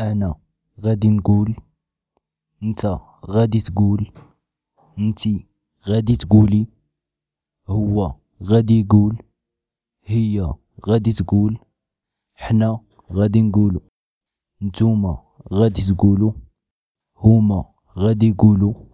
أنا غادي نقول نتا غادي تقول نتي غادي تقولي هو غادي يقول هي غادي تقول حنا غادي نقولو نتوما غادي تقولو هما غادي يقولو.